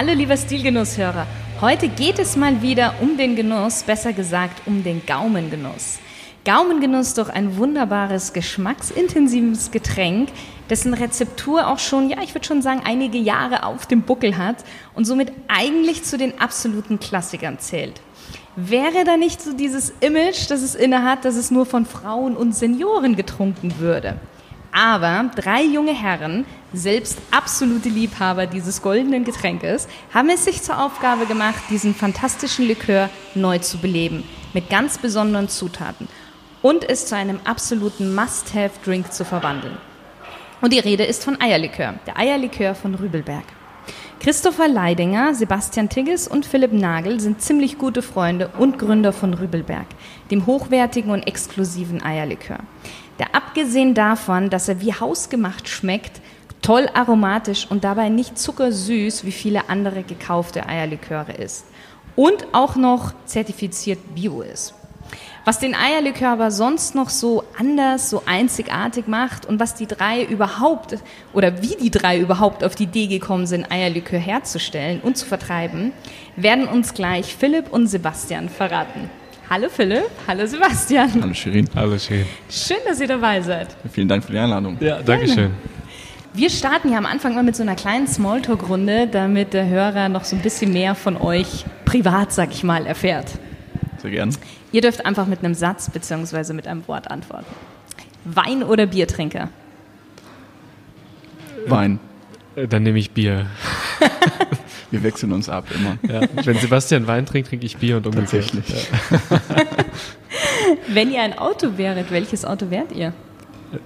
Hallo lieber Stilgenusshörer. Heute geht es mal wieder um den Genuss, besser gesagt um den Gaumengenuss. Gaumengenuss durch ein wunderbares, geschmacksintensives Getränk, dessen Rezeptur auch schon, ja, ich würde schon sagen, einige Jahre auf dem Buckel hat und somit eigentlich zu den absoluten Klassikern zählt. Wäre da nicht so dieses Image, das es innehat, dass es nur von Frauen und Senioren getrunken würde? Aber drei junge Herren, selbst absolute Liebhaber dieses goldenen Getränkes, haben es sich zur Aufgabe gemacht, diesen fantastischen Likör neu zu beleben, mit ganz besonderen Zutaten und es zu einem absoluten Must-Have-Drink zu verwandeln. Und die Rede ist von Eierlikör, der Eierlikör von Rübelberg. Christopher Leidinger, Sebastian Tigges und Philipp Nagel sind ziemlich gute Freunde und Gründer von Rübelberg, dem hochwertigen und exklusiven Eierlikör der abgesehen davon, dass er wie hausgemacht schmeckt, toll aromatisch und dabei nicht zuckersüß wie viele andere gekaufte Eierliköre ist. Und auch noch zertifiziert bio ist. Was den Eierlikör aber sonst noch so anders, so einzigartig macht und was die drei überhaupt oder wie die drei überhaupt auf die Idee gekommen sind, Eierlikör herzustellen und zu vertreiben, werden uns gleich Philipp und Sebastian verraten. Hallo Philipp, hallo Sebastian. Hallo Shirin. Hallo Shirin. Schön, dass ihr dabei seid. Vielen Dank für die Einladung. Ja, danke schön. Wir starten ja am Anfang mal mit so einer kleinen Smalltalk-Runde, damit der Hörer noch so ein bisschen mehr von euch privat, sag ich mal, erfährt. Sehr gern. Ihr dürft einfach mit einem Satz bzw. mit einem Wort antworten. Wein oder Biertrinker? Wein. Äh, dann nehme ich Bier. Wir wechseln uns ab immer. Ja. Wenn Sebastian Wein trinkt, trinke ich Bier und umgekehrt. Tatsächlich. Ja. Wenn ihr ein Auto wäret, welches Auto wärt ihr?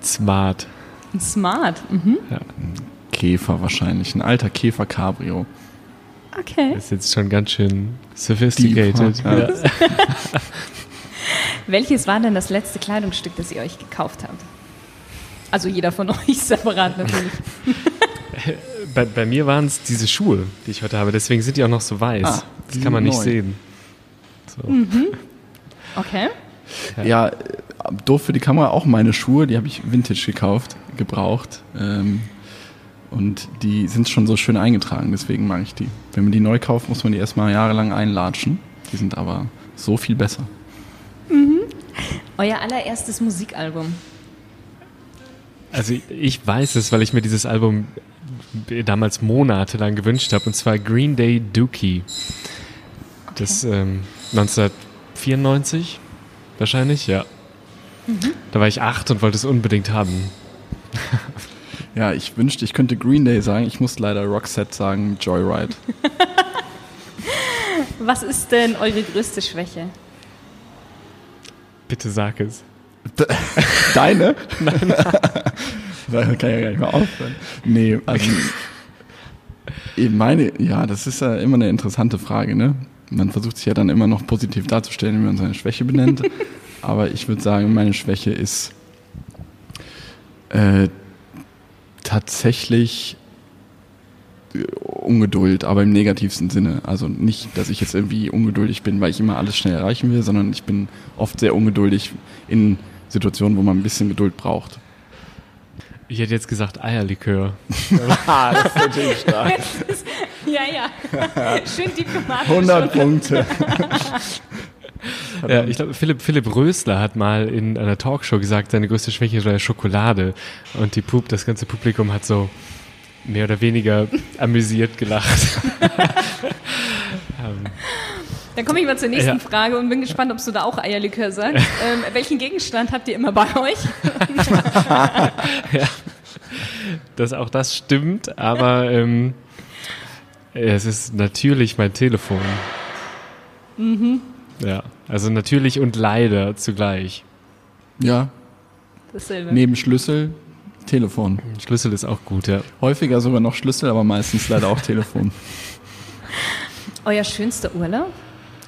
Smart. Ein Smart. Mhm. Ja. Käfer wahrscheinlich. Ein alter Käfer Cabrio. Okay. Das ist jetzt schon ganz schön sophisticated. Deep, ja. Welches war denn das letzte Kleidungsstück, das ihr euch gekauft habt? Also jeder von euch separat natürlich. Bei, bei mir waren es diese Schuhe, die ich heute habe. Deswegen sind die auch noch so weiß. Ah, das kann man nicht neu. sehen. So. Okay. Ja, äh, doof für die Kamera auch meine Schuhe, die habe ich Vintage gekauft, gebraucht. Ähm, und die sind schon so schön eingetragen, deswegen mag ich die. Wenn man die neu kauft, muss man die erstmal jahrelang einlatschen. Die sind aber so viel besser. Euer allererstes Musikalbum. Also ich weiß es, weil ich mir dieses Album damals monatelang gewünscht habe, und zwar Green Day Dookie. Das ähm, 1994 wahrscheinlich, ja. Da war ich acht und wollte es unbedingt haben. Ja, ich wünschte, ich könnte Green Day sagen. Ich muss leider Roxette sagen, Joyride. Was ist denn eure größte Schwäche? Bitte sag es. Deine? Nein. da kann ich ja gar nicht mehr aufhören. Nee, also eben meine, ja, das ist ja immer eine interessante Frage, ne? Man versucht sich ja dann immer noch positiv darzustellen, wie man seine Schwäche benennt. Aber ich würde sagen, meine Schwäche ist äh, tatsächlich äh, Ungeduld, aber im negativsten Sinne. Also nicht, dass ich jetzt irgendwie ungeduldig bin, weil ich immer alles schnell erreichen will, sondern ich bin oft sehr ungeduldig in Situationen, wo man ein bisschen Geduld braucht. Ich hätte jetzt gesagt Eierlikör. das ist natürlich stark. ja, ja. Schön diplomatisch. 100 Punkte. Ja, ich glaube, Philipp, Philipp Rösler hat mal in einer Talkshow gesagt, seine größte Schwäche sei Schokolade. Und die Pub, das ganze Publikum hat so mehr oder weniger amüsiert gelacht. ähm, Dann komme ich mal zur nächsten Ja. Frage und bin gespannt, ob du da auch Eierlikör sagst. ähm, welchen Gegenstand habt ihr immer bei euch? ja, dass auch das stimmt, aber ähm, es ist natürlich mein Telefon. Ja, also natürlich und leider zugleich. Ja, Dasselbe. neben Schlüssel, Telefon. Schlüssel ist auch gut, ja. Häufiger sogar noch Schlüssel, aber meistens leider auch Telefon. Euer schönster Urlaub?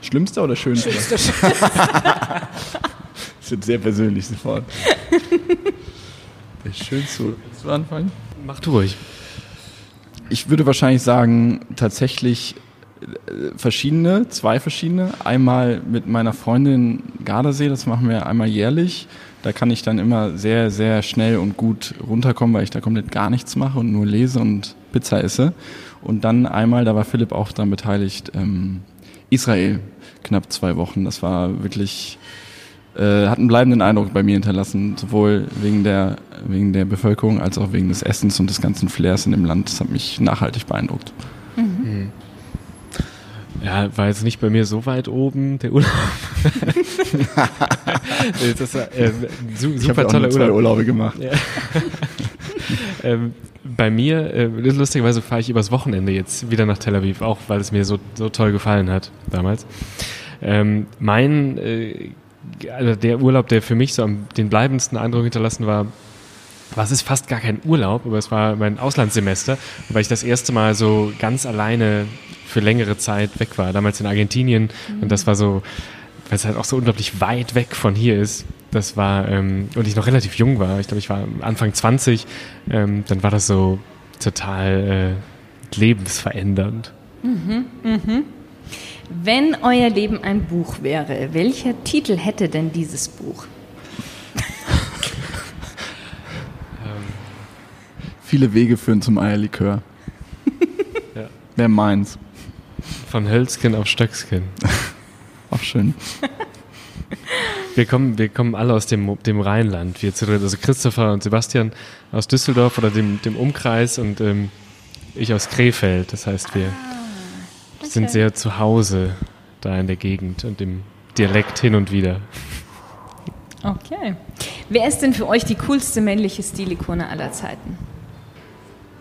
Schlimmster oder schönster? Schönster, schönster. Das wird sehr persönlich sofort. Der schönste. Willst du anfangen? Mach du ruhig. Ich würde wahrscheinlich sagen, tatsächlich äh, verschiedene, zwei verschiedene. Einmal mit meiner Freundin Gardasee, das machen wir einmal jährlich. Da kann ich dann immer sehr, sehr schnell und gut runterkommen, weil ich da komplett gar nichts mache und nur lese und Pizza esse. Und dann einmal, da war Philipp auch daran beteiligt, ähm, Israel, knapp zwei Wochen. Das war wirklich, äh, hat einen bleibenden Eindruck bei mir hinterlassen, sowohl wegen der, wegen der Bevölkerung als auch wegen des Essens und des ganzen Flairs in dem Land. Das hat mich nachhaltig beeindruckt. Mhm. Ja, war jetzt nicht bei mir so weit oben, der Urlaub. das war, äh, su Ich super auch toller zwei Urlaub. Urlaube gemacht. Ja. ähm, bei mir, äh, lustigerweise fahre ich übers Wochenende jetzt wieder nach Tel Aviv, auch weil es mir so, so toll gefallen hat damals. Ähm, mein, äh, also der Urlaub, der für mich so am, den bleibendsten Eindruck hinterlassen war, was ist fast gar kein Urlaub, aber es war mein Auslandssemester, weil ich das erste Mal so ganz alleine für längere Zeit weg war. Damals in Argentinien und das war so, weil es halt auch so unglaublich weit weg von hier ist. Das war, ähm, und ich noch relativ jung war, ich glaube, ich war Anfang 20, ähm, dann war das so total äh, lebensverändernd. Wenn euer Leben ein Buch wäre, welcher Titel hätte denn dieses Buch? Viele Wege führen zum Eierlikör. Ja. Wer meins? Von Hölzken auf Stöcksken. Auch schön. Wir kommen, wir kommen alle aus dem, dem Rheinland. Wir zu also Christopher und Sebastian aus Düsseldorf oder dem, dem Umkreis und ähm, ich aus Krefeld. Das heißt, wir sind sehr zu Hause da in der Gegend und im Dialekt hin und wieder. Okay. Wer ist denn für euch die coolste männliche Stilikone aller Zeiten?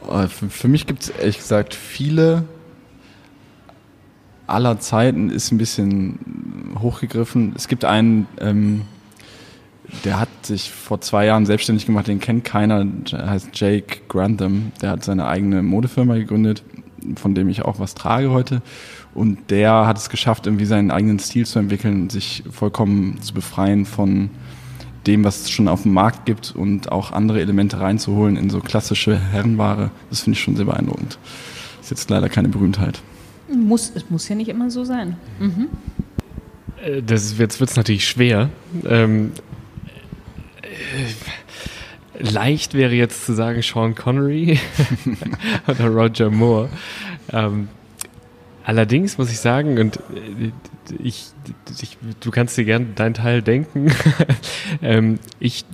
Oh, Für, für mich gibt es ehrlich gesagt viele aller Zeiten ist ein bisschen hochgegriffen. Es gibt einen, ähm, der hat sich vor zwei Jahren selbstständig gemacht, den kennt keiner, der heißt Jake Grantham. Der hat seine eigene Modefirma gegründet, von dem ich auch was trage heute. Und der hat es geschafft, irgendwie seinen eigenen Stil zu entwickeln und sich vollkommen zu befreien von dem, was es schon auf dem Markt gibt und auch andere Elemente reinzuholen in so klassische Herrenware. Das finde ich schon sehr beeindruckend. Ist jetzt leider keine Berühmtheit. Muss, es muss ja nicht immer so sein. Mhm. Äh, Das jetzt wird es natürlich schwer. Ähm, äh, leicht wäre jetzt zu sagen Sean Connery oder Roger Moore. Ähm, allerdings muss ich sagen, und äh, ich, ich, du kannst dir gern deinen Teil denken, ähm, ich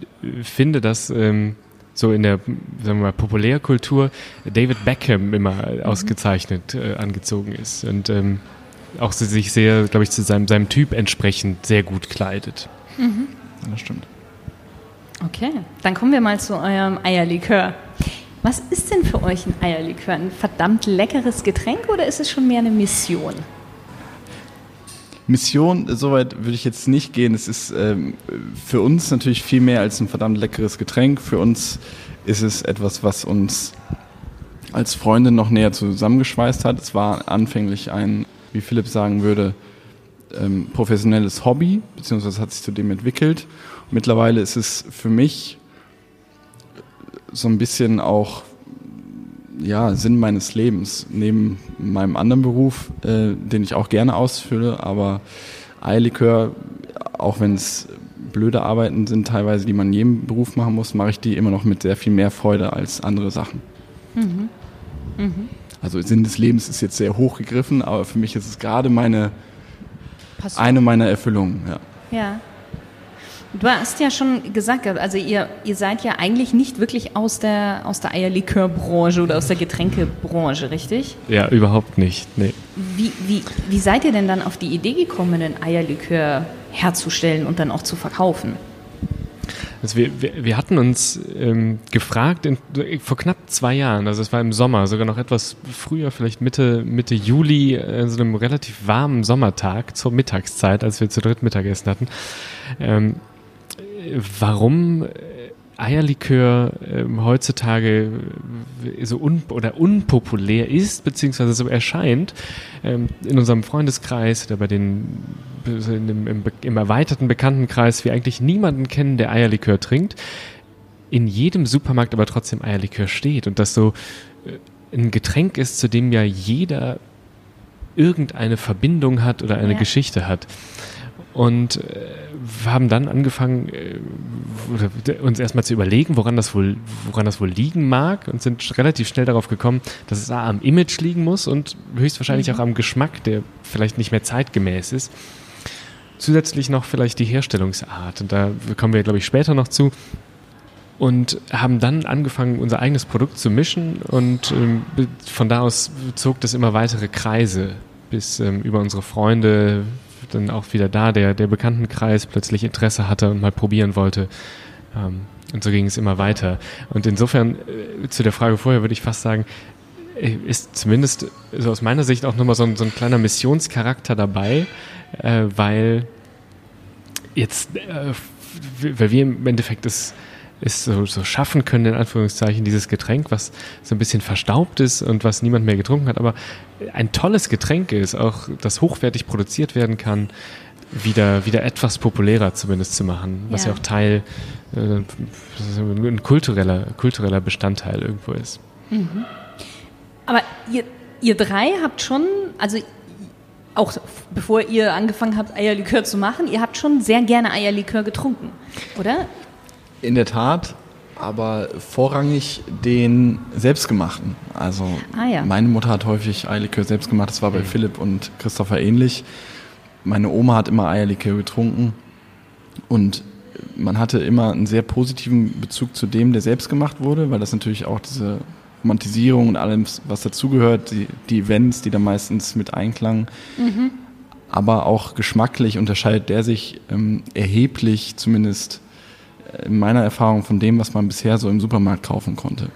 finde, dass ähm, so in der sagen wir mal, Populärkultur David Beckham immer ausgezeichnet äh, angezogen ist und ähm, auch sich sehr, glaube ich, zu seinem, seinem Typ entsprechend sehr gut kleidet. Ja, das stimmt. Okay, dann kommen wir mal zu eurem Eierlikör. Was ist denn für euch ein Eierlikör? Ein verdammt leckeres Getränk oder ist es schon mehr eine Mission? Mission, soweit würde ich jetzt nicht gehen. Es ist ähm, für uns natürlich viel mehr als ein verdammt leckeres Getränk. Für uns ist es etwas, was uns als Freunde noch näher zusammengeschweißt hat. Es war anfänglich ein, wie Philipp sagen würde, ähm, professionelles Hobby, beziehungsweise hat sich zu dem entwickelt. Mittlerweile ist es für mich so ein bisschen auch ja, Sinn meines Lebens, neben meinem anderen Beruf, äh, den ich auch gerne ausfülle, aber Eierlikör, auch wenn es blöde Arbeiten sind teilweise, die man in jedem Beruf machen muss, mache ich die immer noch mit sehr viel mehr Freude als andere Sachen. Also Sinn des Lebens ist jetzt sehr hoch gegriffen, aber für mich ist es gerade meine, Passt. eine meiner Erfüllungen. Ja. Ja. Du hast ja schon gesagt, also ihr, ihr seid ja eigentlich nicht wirklich aus der, aus der Eierlikörbranche oder aus der Getränkebranche, richtig? Ja, überhaupt nicht. Nee. Wie, wie, wie seid ihr denn dann auf die Idee gekommen, einen Eierlikör herzustellen und dann auch zu verkaufen? Also wir, wir, wir hatten uns ähm, gefragt in, vor knapp zwei Jahren, also es war im Sommer, sogar noch etwas früher, vielleicht Mitte, Mitte Juli, äh, so einem relativ warmen Sommertag zur Mittagszeit, als wir zu dritt Mittagessen hatten, ähm, warum äh, Eierlikör ähm, heutzutage äh, so un oder unpopulär ist, beziehungsweise so erscheint, ähm, in unserem Freundeskreis oder bei den im, im, im erweiterten Bekanntenkreis wir eigentlich niemanden kennen, der Eierlikör trinkt, in jedem Supermarkt aber trotzdem Eierlikör steht und das so äh, ein Getränk ist, zu dem ja jeder irgendeine Verbindung hat oder eine ja. Geschichte hat. Und äh, haben dann angefangen, äh, uns erstmal zu überlegen, woran das, wohl, woran das wohl liegen mag und sind relativ schnell darauf gekommen, dass es A, am Image liegen muss und höchstwahrscheinlich mhm. auch am Geschmack, der vielleicht nicht mehr zeitgemäß ist. Zusätzlich noch vielleicht die Herstellungsart. Und da kommen wir, glaube ich, später noch zu. Und haben dann angefangen, unser eigenes Produkt zu mischen. Und ähm, von da aus zog das immer weitere Kreise, bis ähm, über unsere Freunde, dann auch wieder da der, der Bekanntenkreis plötzlich Interesse hatte und mal probieren wollte. Ähm, und so ging es immer weiter. Und insofern, äh, zu der Frage vorher würde ich fast sagen, äh, ist zumindest so aus meiner Sicht auch nochmal so ein, so ein kleiner Missionscharakter dabei, äh, weil jetzt, äh, weil wir im Endeffekt das es so, so schaffen können, in Anführungszeichen, dieses Getränk, was so ein bisschen verstaubt ist und was niemand mehr getrunken hat, aber ein tolles Getränk ist, auch das hochwertig produziert werden kann, wieder, wieder etwas populärer zumindest zu machen, was ja, ja auch Teil, äh, ein kultureller, kultureller Bestandteil irgendwo ist. Mhm. Aber ihr, ihr drei habt schon, also auch bevor ihr angefangen habt, Eierlikör zu machen, ihr habt schon sehr gerne Eierlikör getrunken, oder? In der Tat, aber vorrangig den selbstgemachten. Also ah, ja. meine Mutter hat häufig Eierlikör selbst gemacht, das war bei mhm. Philipp und Christopher ähnlich. Meine Oma hat immer Eierlikör getrunken und man hatte immer einen sehr positiven Bezug zu dem, der selbst gemacht wurde, weil das natürlich auch diese Romantisierung und allem, was dazugehört, die, die Events, die da meistens mit einklangen. Mhm. Aber auch geschmacklich unterscheidet der sich ähm, erheblich, zumindest in meiner Erfahrung von dem, was man bisher so im Supermarkt kaufen konnte.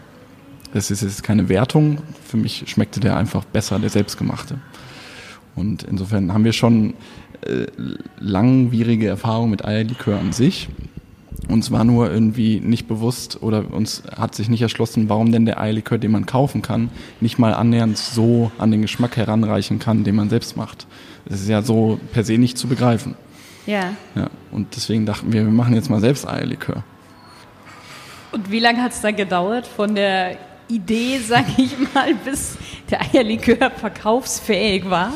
Das ist jetzt keine Wertung. Für mich schmeckte der einfach besser, der selbstgemachte. Und insofern haben wir schon äh, langwierige Erfahrungen mit Eierlikör an sich. Uns war nur irgendwie nicht bewusst oder uns hat sich nicht erschlossen, warum denn der Eierlikör, den man kaufen kann, nicht mal annähernd so an den Geschmack heranreichen kann, den man selbst macht. Das ist ja so per se nicht zu begreifen. Ja. ja. Und deswegen dachten wir, wir machen jetzt mal selbst Eierlikör. Und wie lange hat es dann gedauert von der Idee, sag ich mal, bis der Eierlikör verkaufsfähig war?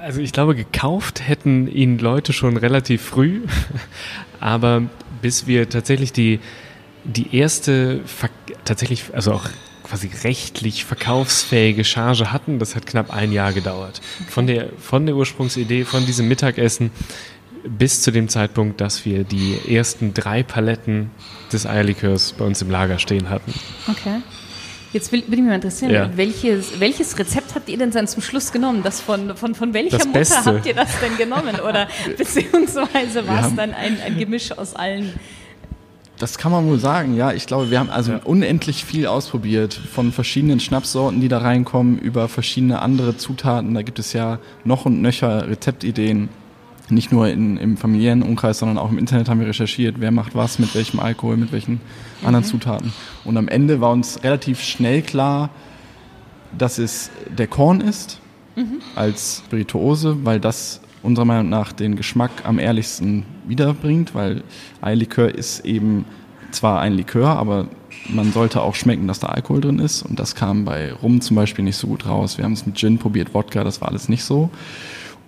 Also ich glaube, gekauft hätten ihn Leute schon relativ früh, aber bis wir tatsächlich die, die erste, tatsächlich, also auch quasi rechtlich verkaufsfähige Charge hatten. Das hat knapp ein Jahr gedauert. Von der, von der Ursprungsidee, von diesem Mittagessen bis zu dem Zeitpunkt, dass wir die ersten drei Paletten des Eierlikörs bei uns im Lager stehen hatten. Okay. Jetzt will, will ich mich mal interessieren, ja. welches, welches Rezept habt ihr denn dann zum Schluss genommen? Das von, von, von welcher das Mutter Beste. habt ihr das denn genommen? Oder beziehungsweise war es dann ein, ein Gemisch aus allen das kann man wohl sagen, ja. Ich glaube, wir haben also ja. unendlich viel ausprobiert. Von verschiedenen Schnapssorten, die da reinkommen, über verschiedene andere Zutaten. Da gibt es ja noch und nöcher Rezeptideen. Nicht nur in, im familiären Umkreis, sondern auch im Internet haben wir recherchiert, wer macht was, mit welchem Alkohol, mit welchen mhm. anderen Zutaten. Und am Ende war uns relativ schnell klar, dass es der Korn ist mhm. als Spirituose, weil das unserer Meinung nach den Geschmack am ehrlichsten wiederbringt, weil Eierlikör ist eben zwar ein Likör, aber man sollte auch schmecken, dass da Alkohol drin ist. Und das kam bei Rum zum Beispiel nicht so gut raus. Wir haben es mit Gin probiert, Wodka, das war alles nicht so.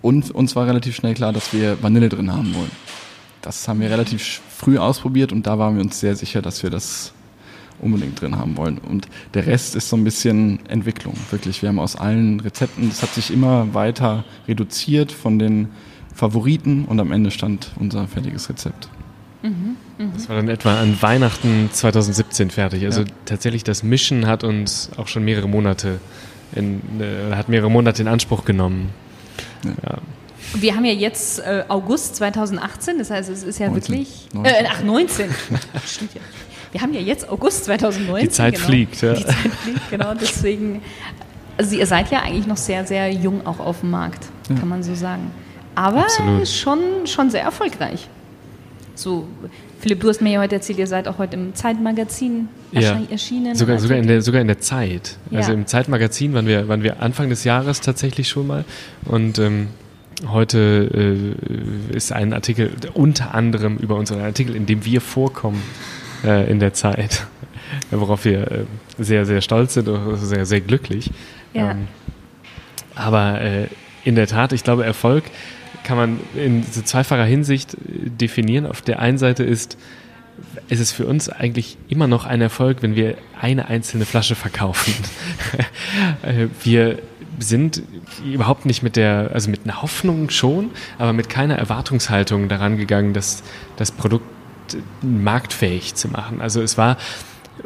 Und uns war relativ schnell klar, dass wir Vanille drin haben wollen. Das haben wir relativ früh ausprobiert und da waren wir uns sehr sicher, dass wir das unbedingt drin haben wollen. Und der Rest ist so ein bisschen Entwicklung, wirklich. Wir haben aus allen Rezepten, das hat sich immer weiter reduziert von den Favoriten und am Ende stand unser fertiges Rezept. Mhm, mh. Das war dann etwa an Weihnachten 2017 fertig. Also ja. tatsächlich das Mischen hat uns auch schon mehrere Monate in, äh, hat mehrere Monate in Anspruch genommen. Ja. Ja. Wir haben ja jetzt äh, August 2018, das heißt, es ist ja 19, wirklich. 19. Äh, ach, 19. Stimmt ja. Wir haben ja jetzt August 2019. Die Zeit genau. fliegt, ja. Die Zeit fliegt, genau. Deswegen, also ihr seid ja eigentlich noch sehr, sehr jung auch auf dem Markt, ja. kann man so sagen. Aber schon, schon sehr erfolgreich. so, Philipp, du hast mir ja heute erzählt, ihr seid auch heute im Zeitmagazin Ja. erschienen. Sogar, sogar, in der, sogar in der Zeit. Also Ja. im Zeitmagazin waren wir, waren wir Anfang des Jahres tatsächlich schon mal. Und ähm, heute äh, ist ein Artikel unter anderem über unseren Artikel, in dem wir vorkommen äh, in der Zeit, worauf wir äh, sehr, sehr stolz sind und sehr, sehr glücklich. Ja. Ähm, aber äh, in der Tat, ich glaube, Erfolg kann man in so zweifacher Hinsicht äh, definieren. Auf der einen Seite ist es ist für uns eigentlich immer noch ein Erfolg, wenn wir eine einzelne Flasche verkaufen. Äh, wir sind überhaupt nicht mit der, also mit einer Hoffnung schon, aber mit keiner Erwartungshaltung daran gegangen, das, das Produkt marktfähig zu machen. Also es war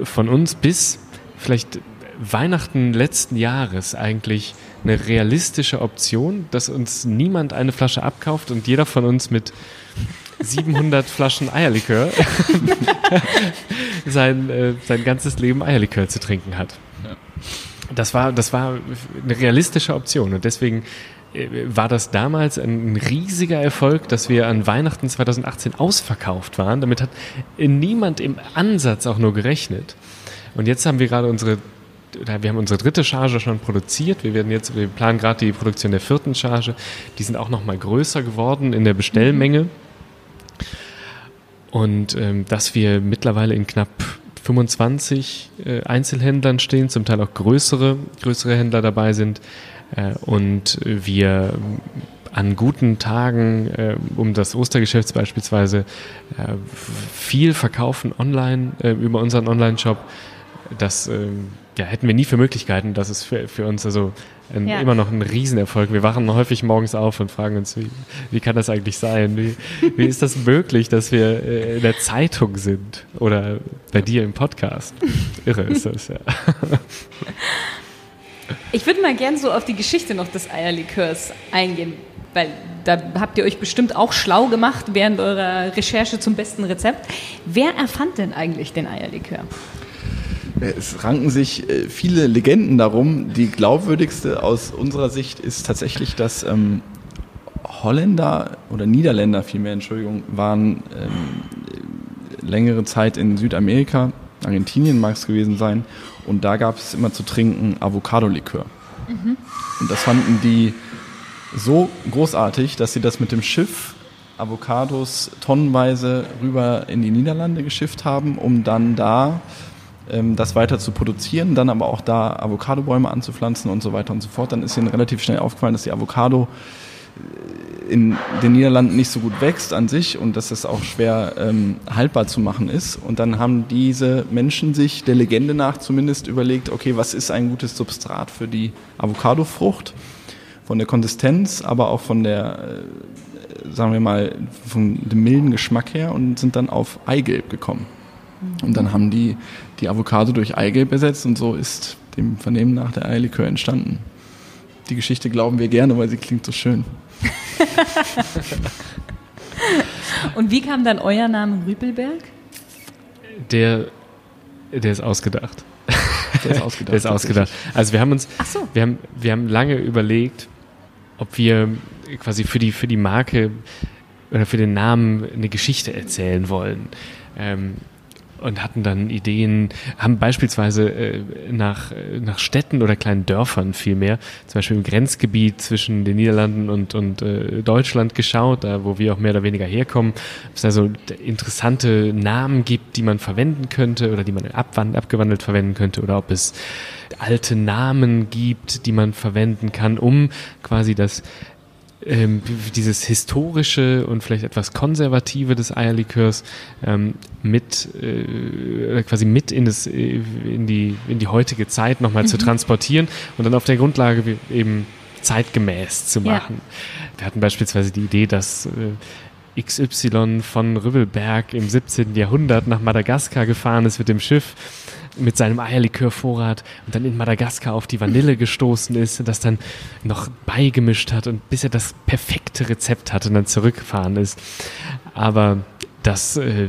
von uns bis vielleicht Weihnachten letzten Jahres eigentlich eine realistische Option, dass uns niemand eine Flasche abkauft und jeder von uns mit 700 Flaschen Eierlikör sein, äh, sein ganzes Leben Eierlikör zu trinken hat. Ja. Das war, das war eine realistische Option und deswegen war das damals ein riesiger Erfolg, dass wir an Weihnachten 2018 ausverkauft waren. Damit hat niemand im Ansatz auch nur gerechnet. Und jetzt haben wir gerade unsere, wir haben unsere dritte Charge schon produziert. Wir werden jetzt, wir planen gerade die Produktion der vierten Charge. Die sind auch noch mal größer geworden in der Bestellmenge. Und ähm, dass wir mittlerweile in knapp 25 äh, Einzelhändlern stehen, zum Teil auch größere, größere Händler dabei sind äh, und wir an guten Tagen, äh, um das Ostergeschäft beispielsweise, äh, viel verkaufen online äh, über unseren Online-Shop. Das ähm, ja, hätten wir nie für Möglichkeiten. Das ist für, für uns also ein, Ja. immer noch ein Riesenerfolg. Wir wachen häufig morgens auf und fragen uns, wie, wie kann das eigentlich sein? Wie, wie ist das möglich, dass wir äh, in der Zeitung sind oder bei dir im Podcast? Irre ist das, ja. Ich würde mal gern so auf die Geschichte noch des Eierlikörs eingehen, weil da habt ihr euch bestimmt auch schlau gemacht während eurer Recherche zum besten Rezept. Wer erfand denn eigentlich den Eierlikör? Es ranken sich äh, viele Legenden darum. Die glaubwürdigste aus unserer Sicht ist tatsächlich, dass ähm, Holländer oder Niederländer vielmehr, Entschuldigung, waren ähm, längere Zeit in Südamerika, Argentinien mag es gewesen sein, und da gab es immer zu trinken Avocado-Likör. Und das fanden die so großartig, dass sie das mit dem Schiff Avocados tonnenweise rüber in die Niederlande geschifft haben, um dann da ähm, das weiter zu produzieren, dann aber auch da Avocadobäume anzupflanzen und so weiter und so fort. Dann ist ihnen relativ schnell aufgefallen, dass die Avocado in den Niederlanden nicht so gut wächst an sich und dass es auch schwer ähm, haltbar zu machen ist. Und dann haben diese Menschen sich der Legende nach zumindest überlegt, okay, was ist ein gutes Substrat für die Avocadofrucht? Von der Konsistenz, aber auch von der, äh, sagen wir mal, von dem milden Geschmack her und sind dann auf Eigelb gekommen. Und dann haben die die Avocado durch Eigelb ersetzt und so ist dem Vernehmen nach der Eierlikör entstanden. Die Geschichte glauben wir gerne, weil sie klingt so schön. Und wie kam dann euer Name Rüpelberg? Der, der ist ausgedacht. Der ist ausgedacht. Der ist ausgedacht. Also wir haben uns, Ach so. wir haben, wir haben lange überlegt, ob wir quasi für die, für die Marke oder für den Namen eine Geschichte erzählen wollen. Ähm, und hatten dann Ideen, haben beispielsweise äh, nach, äh, nach Städten oder kleinen Dörfern vielmehr, zum Beispiel im Grenzgebiet zwischen den Niederlanden und, und äh, Deutschland geschaut, da wo wir auch mehr oder weniger herkommen, ob es da so interessante Namen gibt, die man verwenden könnte oder die man abwand, abgewandelt verwenden könnte oder ob es alte Namen gibt, die man verwenden kann, um quasi das ähm, dieses historische und vielleicht etwas konservative des Eierlikörs ähm, mit äh, quasi mit in das äh, in die in die heutige Zeit nochmal zu transportieren und dann auf der Grundlage eben zeitgemäß zu Ja. machen. Wir hatten beispielsweise die Idee, dass äh, XY von Rübelberg im 17. Jahrhundert nach Madagaskar gefahren ist mit dem Schiff mit seinem Eierlikörvorrat und dann in Madagaskar auf die Vanille gestoßen ist und das dann noch beigemischt hat und bis er das perfekte Rezept hatte und dann zurückgefahren ist. Aber das äh,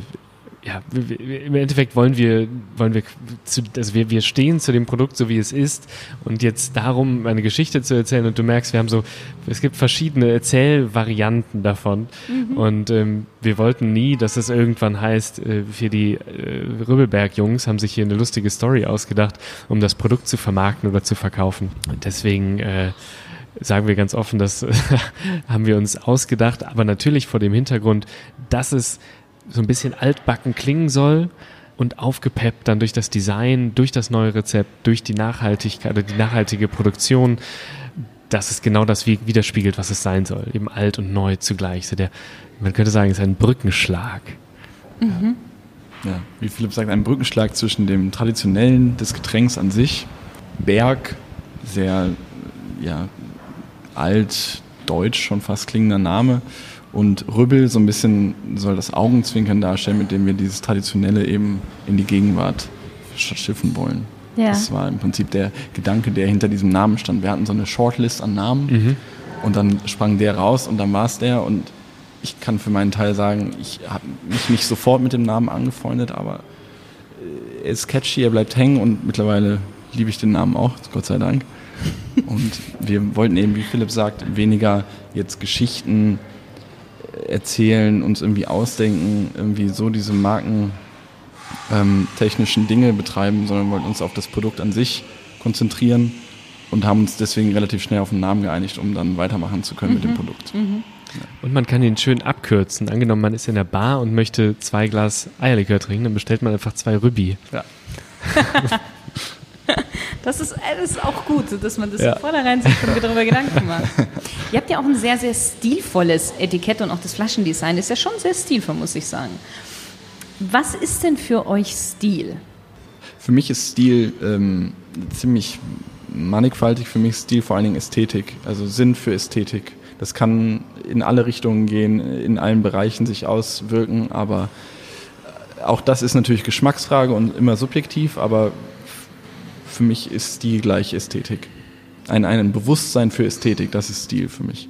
ja, im Endeffekt wollen wir, wollen wir, zu, also wir, wir stehen zu dem Produkt so wie es ist und jetzt darum eine Geschichte zu erzählen und du merkst, wir haben so, es gibt verschiedene Erzählvarianten davon mhm. und ähm, wir wollten nie, dass es irgendwann heißt, äh, für die äh, Rübbelberg-Jungs haben sich hier eine lustige Story ausgedacht, um das Produkt zu vermarkten oder zu verkaufen. Und deswegen äh, sagen wir ganz offen, das haben wir uns ausgedacht, aber natürlich vor dem Hintergrund, dass es so ein bisschen altbacken klingen soll und aufgepeppt dann durch das Design, durch das neue Rezept, durch die Nachhaltigkeit oder die nachhaltige Produktion, dass es genau das widerspiegelt, was es sein soll. Eben alt und neu zugleich. So der, man könnte sagen, es ist ein Brückenschlag. Mhm. Ja, wie Philipp sagt, ein Brückenschlag zwischen dem traditionellen des Getränks an sich, Berg, sehr ja, alt, deutsch schon fast klingender Name, und Rübbel so ein bisschen soll das Augenzwinkern darstellen, mit dem wir dieses Traditionelle eben in die Gegenwart schiffen wollen. Ja. Das war im Prinzip der Gedanke, der hinter diesem Namen stand. Wir hatten so eine Shortlist an Namen mhm. und dann sprang der raus und dann war es der. Und ich kann für meinen Teil sagen, ich habe mich nicht sofort mit dem Namen angefreundet, aber äh, er ist catchy, er bleibt hängen und mittlerweile liebe ich den Namen auch, Gott sei Dank. Und wir wollten eben, wie Philipp sagt, weniger jetzt Geschichten erzählen, uns irgendwie ausdenken, irgendwie so diese markentechnischen ähm, Dinge betreiben, sondern wollten uns auf das Produkt an sich konzentrieren und haben uns deswegen relativ schnell auf einen Namen geeinigt, um dann weitermachen zu können mhm. mit dem mhm. Produkt. Mhm. Ja. Und man kann ihn schön abkürzen. Angenommen, man ist in der Bar und möchte zwei Glas Eierlikör trinken, dann bestellt man einfach zwei Rübi. Ja. Das ist, das ist auch gut, dass man das ja. vornherein sich schon darüber Gedanken macht. Ihr habt ja auch ein sehr, sehr stilvolles Etikett und auch das Flaschendesign ist ja schon sehr stilvoll, muss ich sagen. Was ist denn für euch Stil? Für mich ist Stil ähm, ziemlich mannigfaltig. Für mich ist Stil vor allen Dingen Ästhetik, also Sinn für Ästhetik. Das kann in alle Richtungen gehen, in allen Bereichen sich auswirken, aber auch das ist natürlich Geschmacksfrage und immer subjektiv, aber für mich ist Stil gleich Ästhetik. Ein, ein Bewusstsein für Ästhetik, das ist Stil für mich.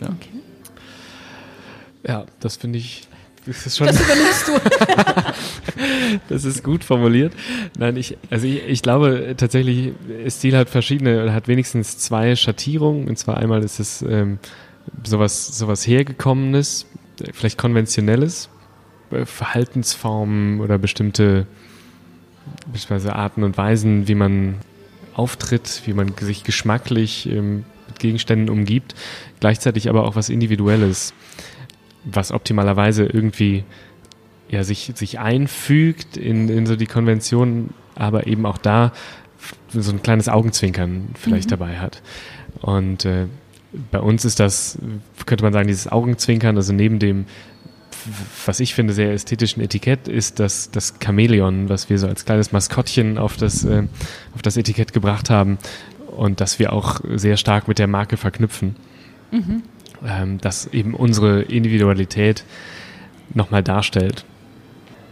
Ja, okay. ja das finde ich. Das ist schon. Das übernimmst du. das ist gut formuliert. Nein, ich, also ich, ich glaube tatsächlich, Stil hat verschiedene, hat wenigstens zwei Schattierungen. Und zwar einmal ist es ähm, sowas, sowas hergekommenes, vielleicht konventionelles, äh, Verhaltensformen oder bestimmte beispielsweise Arten und Weisen, wie man auftritt, wie man sich geschmacklich ähm, mit Gegenständen umgibt, gleichzeitig aber auch was Individuelles, was optimalerweise irgendwie ja, sich, sich einfügt in, in so die Konvention, aber eben auch da so ein kleines Augenzwinkern vielleicht mhm. dabei hat. Und äh, bei uns ist das, könnte man sagen, dieses Augenzwinkern, also neben dem was ich finde, sehr ästhetischen Etikett ist das, das Chamäleon, was wir so als kleines Maskottchen auf das, äh, auf das Etikett gebracht haben und das wir auch sehr stark mit der Marke verknüpfen. Mhm. Ähm, das eben unsere Individualität nochmal darstellt.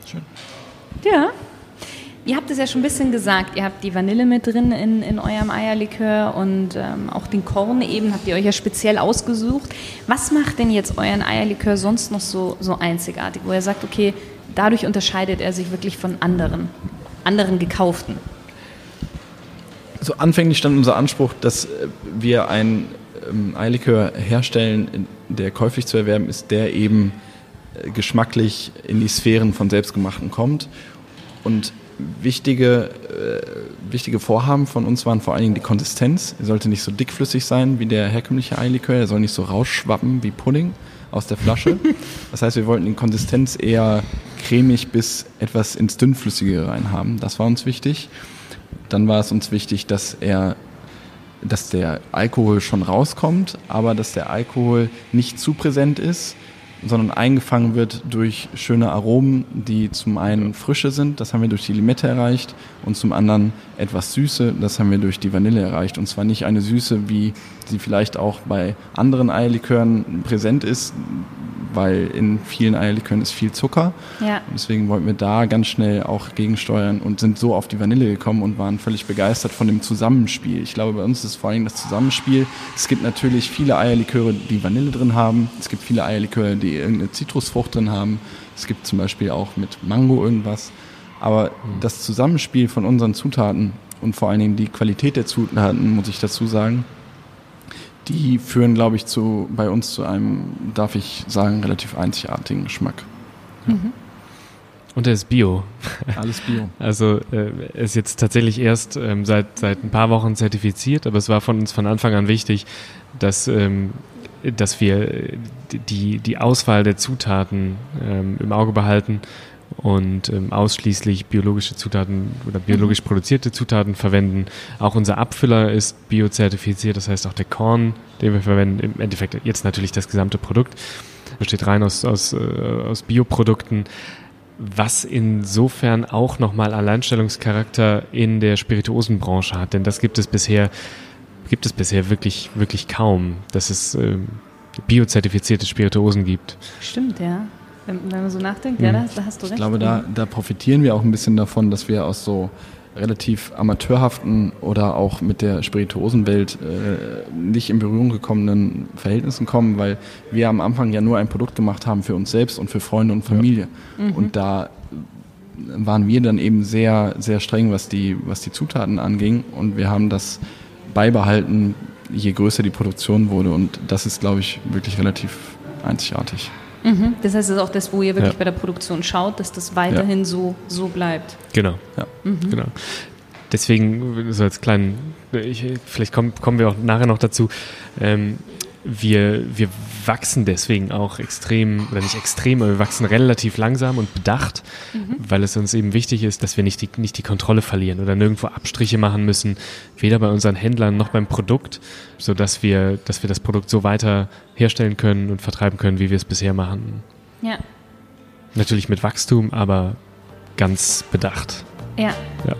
Schön. Ja, Ihr habt es ja schon ein bisschen gesagt, ihr habt die Vanille mit drin in, in eurem Eierlikör und ähm, auch den Korn eben habt ihr euch ja speziell ausgesucht. Was macht denn jetzt euren Eierlikör sonst noch so, so einzigartig, wo ihr sagt, okay, dadurch unterscheidet er sich wirklich von anderen, anderen gekauften? Also anfänglich stand unser Anspruch, dass wir einen ähm, Eierlikör herstellen, der käuflich zu erwerben ist, der eben äh, geschmacklich in die Sphären von Selbstgemachten kommt. Und wichtige, äh, wichtige Vorhaben von uns waren vor allen Dingen die Konsistenz. Er sollte nicht so dickflüssig sein wie der herkömmliche Eilikör, er soll nicht so rausschwappen wie Pudding aus der Flasche. Das heißt, wir wollten die Konsistenz eher cremig bis etwas ins Dünnflüssige rein haben. Das war uns wichtig. Dann war es uns wichtig, dass er dass der Alkohol schon rauskommt, aber dass der Alkohol nicht zu präsent ist, sondern eingefangen wird durch schöne Aromen, die zum einen Frische sind, das haben wir durch die Limette erreicht, und zum anderen etwas Süße, das haben wir durch die Vanille erreicht. Und zwar nicht eine Süße, wie sie vielleicht auch bei anderen Eierlikören präsent ist, weil in vielen Eierlikören ist viel Zucker. Ja. Deswegen wollten wir da ganz schnell auch gegensteuern und sind so auf die Vanille gekommen und waren völlig begeistert von dem Zusammenspiel. Ich glaube, bei uns ist vor allem das Zusammenspiel. Es gibt natürlich viele Eierliköre, die Vanille drin haben. Es gibt viele Eierliköre, die irgendeine Zitrusfrucht drin haben. Es gibt zum Beispiel auch mit Mango irgendwas. Aber das Zusammenspiel von unseren Zutaten und vor allen Dingen die Qualität der Zutaten, muss ich dazu sagen, die führen, glaube ich, zu, bei uns zu einem, darf ich sagen, relativ einzigartigen Geschmack. Und er ist Bio. Alles Bio. Also äh, er ist jetzt tatsächlich erst ähm, seit, seit ein paar Wochen zertifiziert, aber es war von uns von Anfang an wichtig, dass, ähm, dass wir äh, die, die Auswahl der Zutaten ähm, im Auge behalten und ähm, ausschließlich biologische Zutaten oder biologisch produzierte Zutaten verwenden. Auch unser Abfüller ist biozertifiziert, das heißt auch der Korn, den wir verwenden, im Endeffekt jetzt natürlich das gesamte Produkt, besteht rein aus, aus, äh, aus Bioprodukten, was insofern auch nochmal Alleinstellungscharakter in der Spirituosenbranche hat, denn das gibt es bisher, gibt es bisher wirklich, wirklich kaum, dass es ähm, biozertifizierte Spirituosen gibt. Stimmt, ja. Wenn, wenn man so nachdenkt, Mhm. ja, da, da hast du recht. Ich glaube, da, da profitieren wir auch ein bisschen davon, dass wir aus so relativ amateurhaften oder auch mit der Spirituosenwelt äh, nicht in Berührung gekommenen Verhältnissen kommen, weil wir am Anfang ja nur ein Produkt gemacht haben für uns selbst und für Freunde und Familie. Und da waren wir dann eben sehr, sehr streng, was die, was die Zutaten anging. Und wir haben das beibehalten, je größer die Produktion wurde. Und das ist, glaube ich, wirklich relativ einzigartig. Mhm. Das heißt, es ist auch das, wo ihr wirklich Ja. bei der Produktion schaut, dass das weiterhin so, so bleibt. Genau. Ja. genau. Deswegen, so als kleinen, ich, vielleicht kommen, kommen wir auch nachher noch dazu, ähm, wir, wir wachsen deswegen auch extrem, oder nicht extrem, aber wir wachsen relativ langsam und bedacht, weil es uns eben wichtig ist, dass wir nicht die, nicht die Kontrolle verlieren oder nirgendwo Abstriche machen müssen, weder bei unseren Händlern noch beim Produkt, sodass wir, dass wir das Produkt so weiter herstellen können und vertreiben können, wie wir es bisher machen. Ja. Natürlich mit Wachstum, aber ganz bedacht. Ja. Ja.